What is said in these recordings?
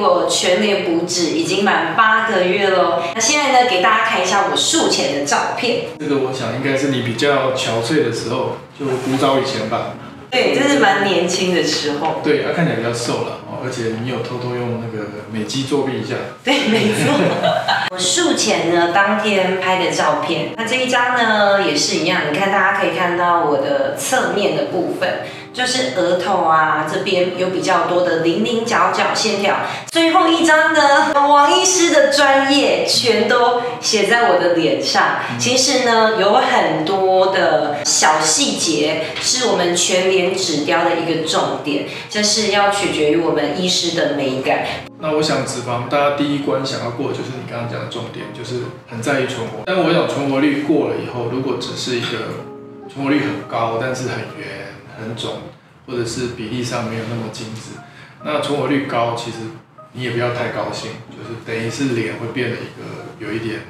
我全脸补脂已经满八个月喽。那现在呢，给大家看一下我术前的照片。这个我想应该是你比较憔悴的时候，就古早以前吧。对，这是蛮年轻的时候。对，他看起来比较瘦了哦，而且你有偷偷用那个美肌作弊一下。对，没错。我术前呢当天拍的照片，那这一张呢也是一样，你看大家可以看到我的侧面的部分。就是额头啊，这边有比较多的零零角角线条。最后一张呢，王医师的专业全都写在我的脸上。其实呢，有很多的小细节是我们全脸指雕的一个重点，这是要取决于我们医师的美感。那我想脂肪，大家第一关想要过，就是你刚刚讲的重点，就是很在意存活。但我想存活率过了以后，如果只是一个存活率很高，但是很圆。很肿，或者是比例上没有那么精致，那存活率高，其实你也不要太高兴，就是等于是脸会变得一个有一点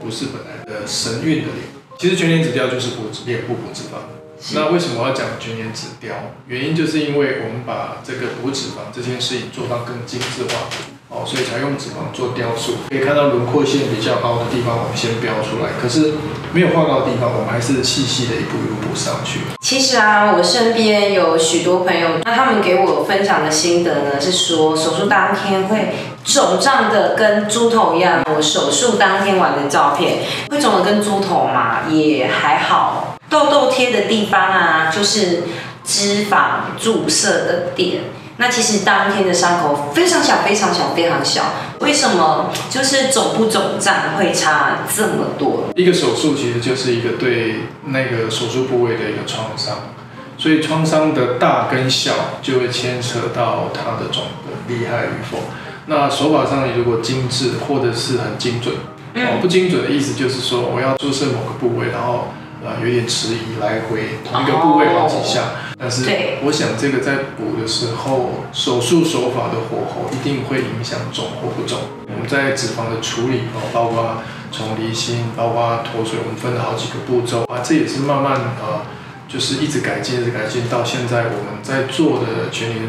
不是本来的神韵的脸。其实全脸脂雕就是补脸部补脂肪。那为什么我要讲全脸脂雕？原因就是因为我们把这个补脂肪这件事情做到更精致化。哦，所以才用脂肪做雕塑，可以看到轮廓线比较高的地方，我们先标出来。可是没有画到的地方，我们还是细细的一步一步上去。其实啊，我身边有许多朋友，那他们给我分享的心得呢，是说手术当天会肿胀的跟猪头一样。我手术当天玩的照片，会肿的跟猪头嘛，也还好。痘痘贴的地方啊，就是脂肪注射的点。那其实当天的伤口非常小，非常小，非常小。为什么就是肿不肿胀会差这么多？一个手术其实就是一个对那个手术部位的一个创伤，所以创伤的大跟小就会牵扯到它的肿的厉害与否。那手法上如果精致或者是很精准，哦，不精准的意思就是说我要注射某个部位，然后。啊，有点迟疑，来回同一个部位好几下，但是我想这个在补的时候，手术手法的火候一定会影响肿或不肿。我们在脂肪的处理哦，包括从离心，包括脱水，我们分了好几个步骤啊，这也是慢慢啊，就是一直改进，一直改进，到现在我们在做的全年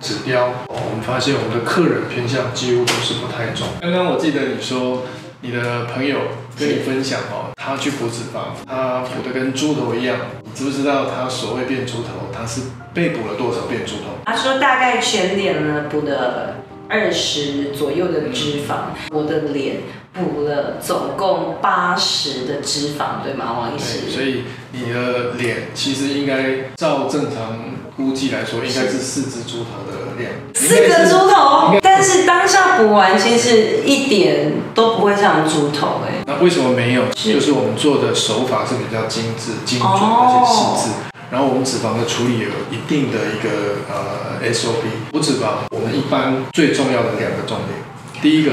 指标哦，我们发现我们的客人偏向几乎都是不太重。刚刚我记得你说。你的朋友跟你分享哦，他去补脂肪，他补的跟猪头一样。你知不知道他所谓变猪头，他是被补了多少变猪头？他说大概全脸呢补了二十左右的脂肪，我的脸补了总共八十的脂肪，对吗，王医师？所以你的脸其实应该照正常估计来说，应该是四只猪头的量。四个猪头，但是当下补完，其实一点都不会像猪头哎。那为什么没有？就是我们做的手法是比较精致、精准而且细致。然后我们脂肪的处理有一定的一个呃 SOP。补脂肪，我们一般最重要的两个重点，第一个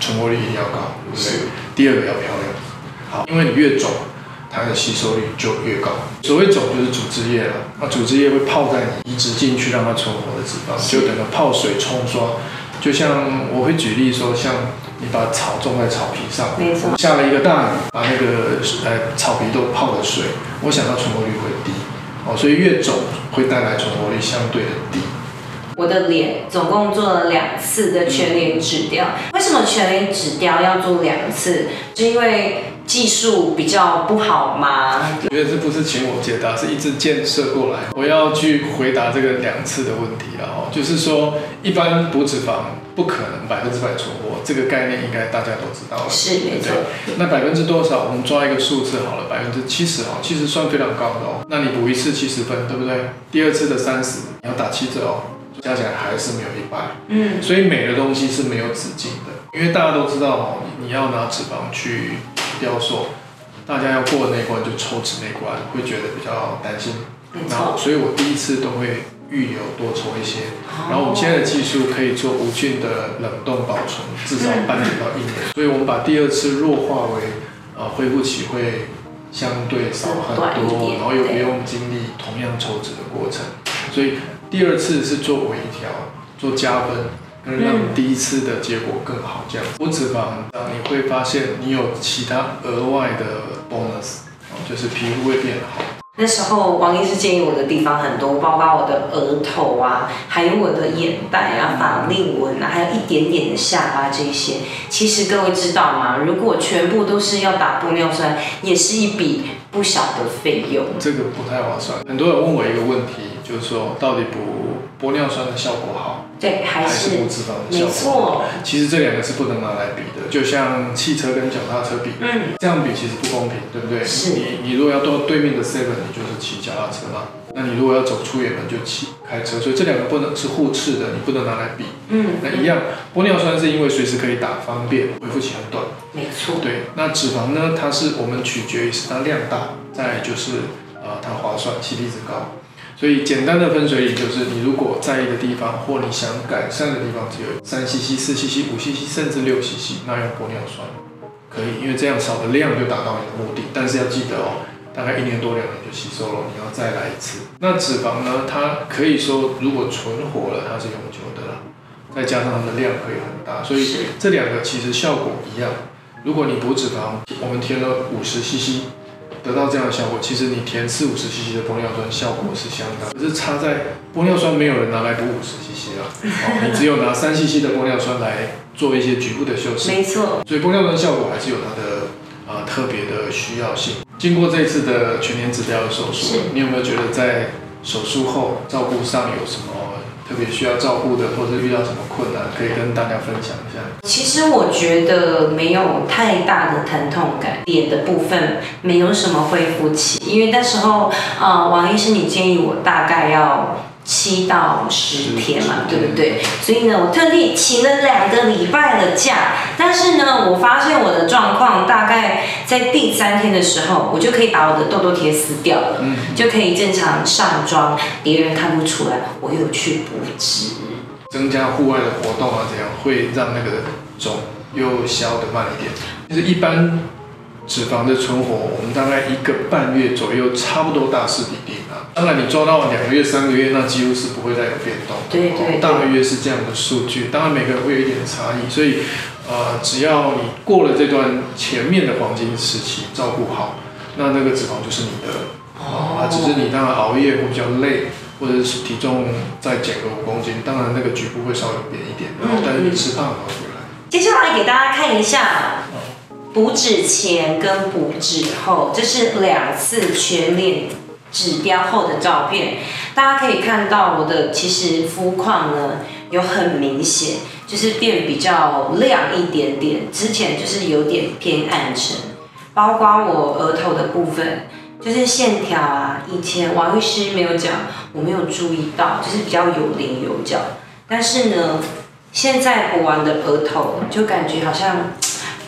存活率一定要高，对不对？第二个要漂亮。好，因为你越肿。它的吸收率就越高。所谓肿就是组织液了，那组织液会泡在你移植进去让它存活的脂肪，就等于泡水冲刷。就像我会举例说，像你把草种在草皮上，下了一个大雨，把那个呃草皮都泡了水，我想到存活率会低。哦，所以越肿会带来存活率相对的低。我的脸总共做了两次的全脸纸雕，为什么全脸纸雕要做两次？是因为技术比较不好吗？我觉得这不是请我解答，是一直建设过来。我要去回答这个两次的问题了哦，就是说一般补脂肪不可能百分之百存活，这个概念应该大家都知道了。是没错。那百分之多少？我们抓一个数字好了，百分之七十哦，其实算非常高的哦。那你补一次七十分，对不对？第二次的三十，你要打七折哦，加起来还是没有一百。嗯。所以美的东西是没有止境的，因为大家都知道哦，你要拿脂肪去。雕塑，大家要过那关就抽脂那关，会觉得比较担心。然后，所以我第一次都会预留多抽一些。然后我们现在的技术可以做无菌的冷冻保存，至少半年到一年。所以我们把第二次弱化为，呃，恢复期会相对少很多，然后又不用经历同样抽脂的过程。所以第二次是做微调，做加分。能让第一次的结果更好，这样不脂肪，你会发现你有其他额外的 bonus，就是皮肤会变好。那时候王医师建议我的地方很多，包括我的额头啊，还有我的眼袋啊、法令纹啊，还有一点点的下巴这些。其实各位知道吗？如果全部都是要打玻尿酸，也是一笔不小的费用。这个不太划算。很多人问我一个问题，就是说到底补玻尿酸的效果好，对，还还是是补脂肪的效没果好？错，其实这两个是不能拿来比的，就像汽车跟脚踏车比，嗯，这样比其实不公平，对不对？是你你如果要到对面的 seven，你就是骑脚踏车嘛。那你如果要走出远门就骑开车，所以这两个不能是互斥的，你不能拿来比。嗯，那一样，玻尿酸是因为随时可以打，方便，恢复期很短。没错，对，那脂肪呢？它是我们取决于是它量大，再来就是呃它划算，CP 值高。所以简单的分水岭就是，你如果在意的地方或你想改善的地方只有三 cc、四 cc、五 cc 甚至六 cc，那用玻尿酸可以，因为这样少的量就达到你的目的。但是要记得哦，大概一年多两年就吸收了，你要再来一次。那脂肪呢？它可以说如果存活了，它是永久的啦，再加上它的量可以很大，所以这两个其实效果一样。如果你补脂肪，我们填了五十 CC，得到这样的效果，其实你填四五十 CC 的玻尿酸效果是相当，可是差在玻尿酸没有人拿来补五十 CC 啊，哦，你只有拿三 CC 的玻尿酸来做一些局部的修饰，没错，所以玻尿酸效果还是有它的呃、特别的需要性。经过这一次的全年指标的手术，你有没有觉得在手术后照顾上有什么特别需要照顾的，或者遇到什么困难，可以跟大家分享一下？其实我觉得没有太大的疼痛感，脸的部分没有什么恢复期，因为那时候呃，王医生你建议我大概要七到十天嘛，对不对？所以呢，我特地请了两个礼拜的假，但是呢，我发现我的状况大概在第三天的时候，我就可以把我的痘痘贴撕掉了，嗯，就可以正常上妆，别人看不出来我有去补脂。增加户外的活动啊，这样会让那个肿又消得慢一点。就是一般脂肪的存活，我们大概一个半月左右，差不多大势必定啊。当然，你抓到两个月、三个月，那几乎是不会再有变动。对对对大约是这样的数据。当然，每个人会有一点差异，所以呃，只要你过了这段前面的黄金时期，照顾好，那那个脂肪就是你的。哦啊，只是你当然熬夜会比较累，或者是体重再减个五公斤，当然那个局部会稍微扁一点，然后但是你吃胖了回来。接下来给大家看一下补脂前跟补脂后，这是两次全脸指标后的照片。大家可以看到我的其实肤况呢有很明显，就是变比较亮一点点，之前就是有点偏暗沉，包括我额头的部分。就是线条啊，以前王律师没有讲，我没有注意到，就是比较有棱有角。但是呢，现在补完的额头就感觉好像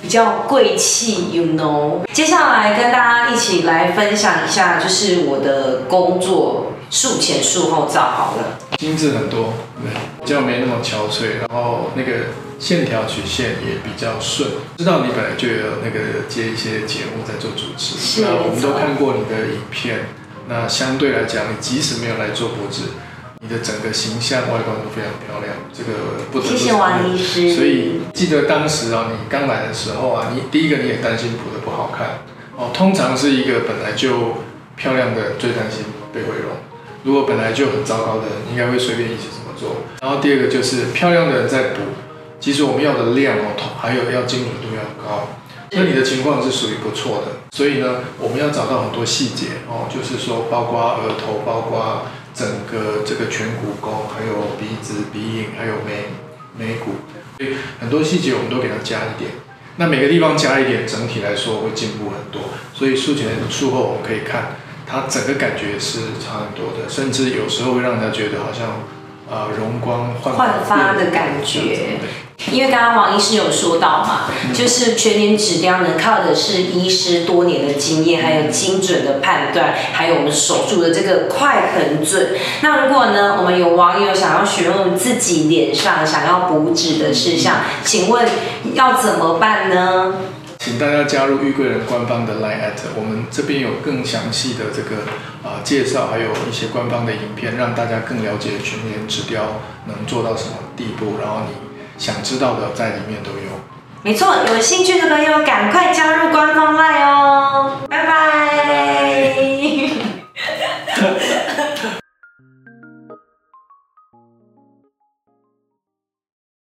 比较贵气，you know。接下来跟大家一起来分享一下，就是我的工作术前术后照好了。精致很多，对，比较没那么憔悴，然后那个线条曲线也比较顺。知道你本来就有那个接一些节目在做主持，是那我们都看过你的影片，那相对来讲，你即使没有来做补脂，你的整个形象外观都非常漂亮，这个不得不谢谢王医师。所以记得当时啊，你刚来的时候啊，你第一个你也担心补的不好看哦。通常是一个本来就漂亮的最担心被毁容，如果本来就很糟糕的人，应该会随便一起怎么做。然后第二个就是漂亮的人在补，其实我们要的量哦，还有要精准度要高。那你的情况是属于不错的，所以呢，我们要找到很多细节哦，就是说包括额头，包括整个这个颧骨沟，还有鼻子、鼻影，还有眉眉骨，所以很多细节我们都给它加一点。那每个地方加一点，整体来说会进步很多。所以术前术后我们可以看，它整个感觉是差很多的，甚至有时候会让人家觉得好像呃容光焕焕发的感觉因为刚刚王医师有说到嘛，就是全脸指标呢，靠的是医师多年的经验，还有精准的判断，还有我们手术的这个快很准。那如果呢，我们有网友想要询问自己脸上想要补脂的事项，请问要怎么办呢？请大家加入玉贵人官方的 Line at，我们这边有更详细的这个啊、介绍，还有一些官方的影片，让大家更了解全脸指标能做到什么地步，然后你想知道的在里面都有。没错，有兴趣的朋友赶快加入官方 LINE 哦！拜拜。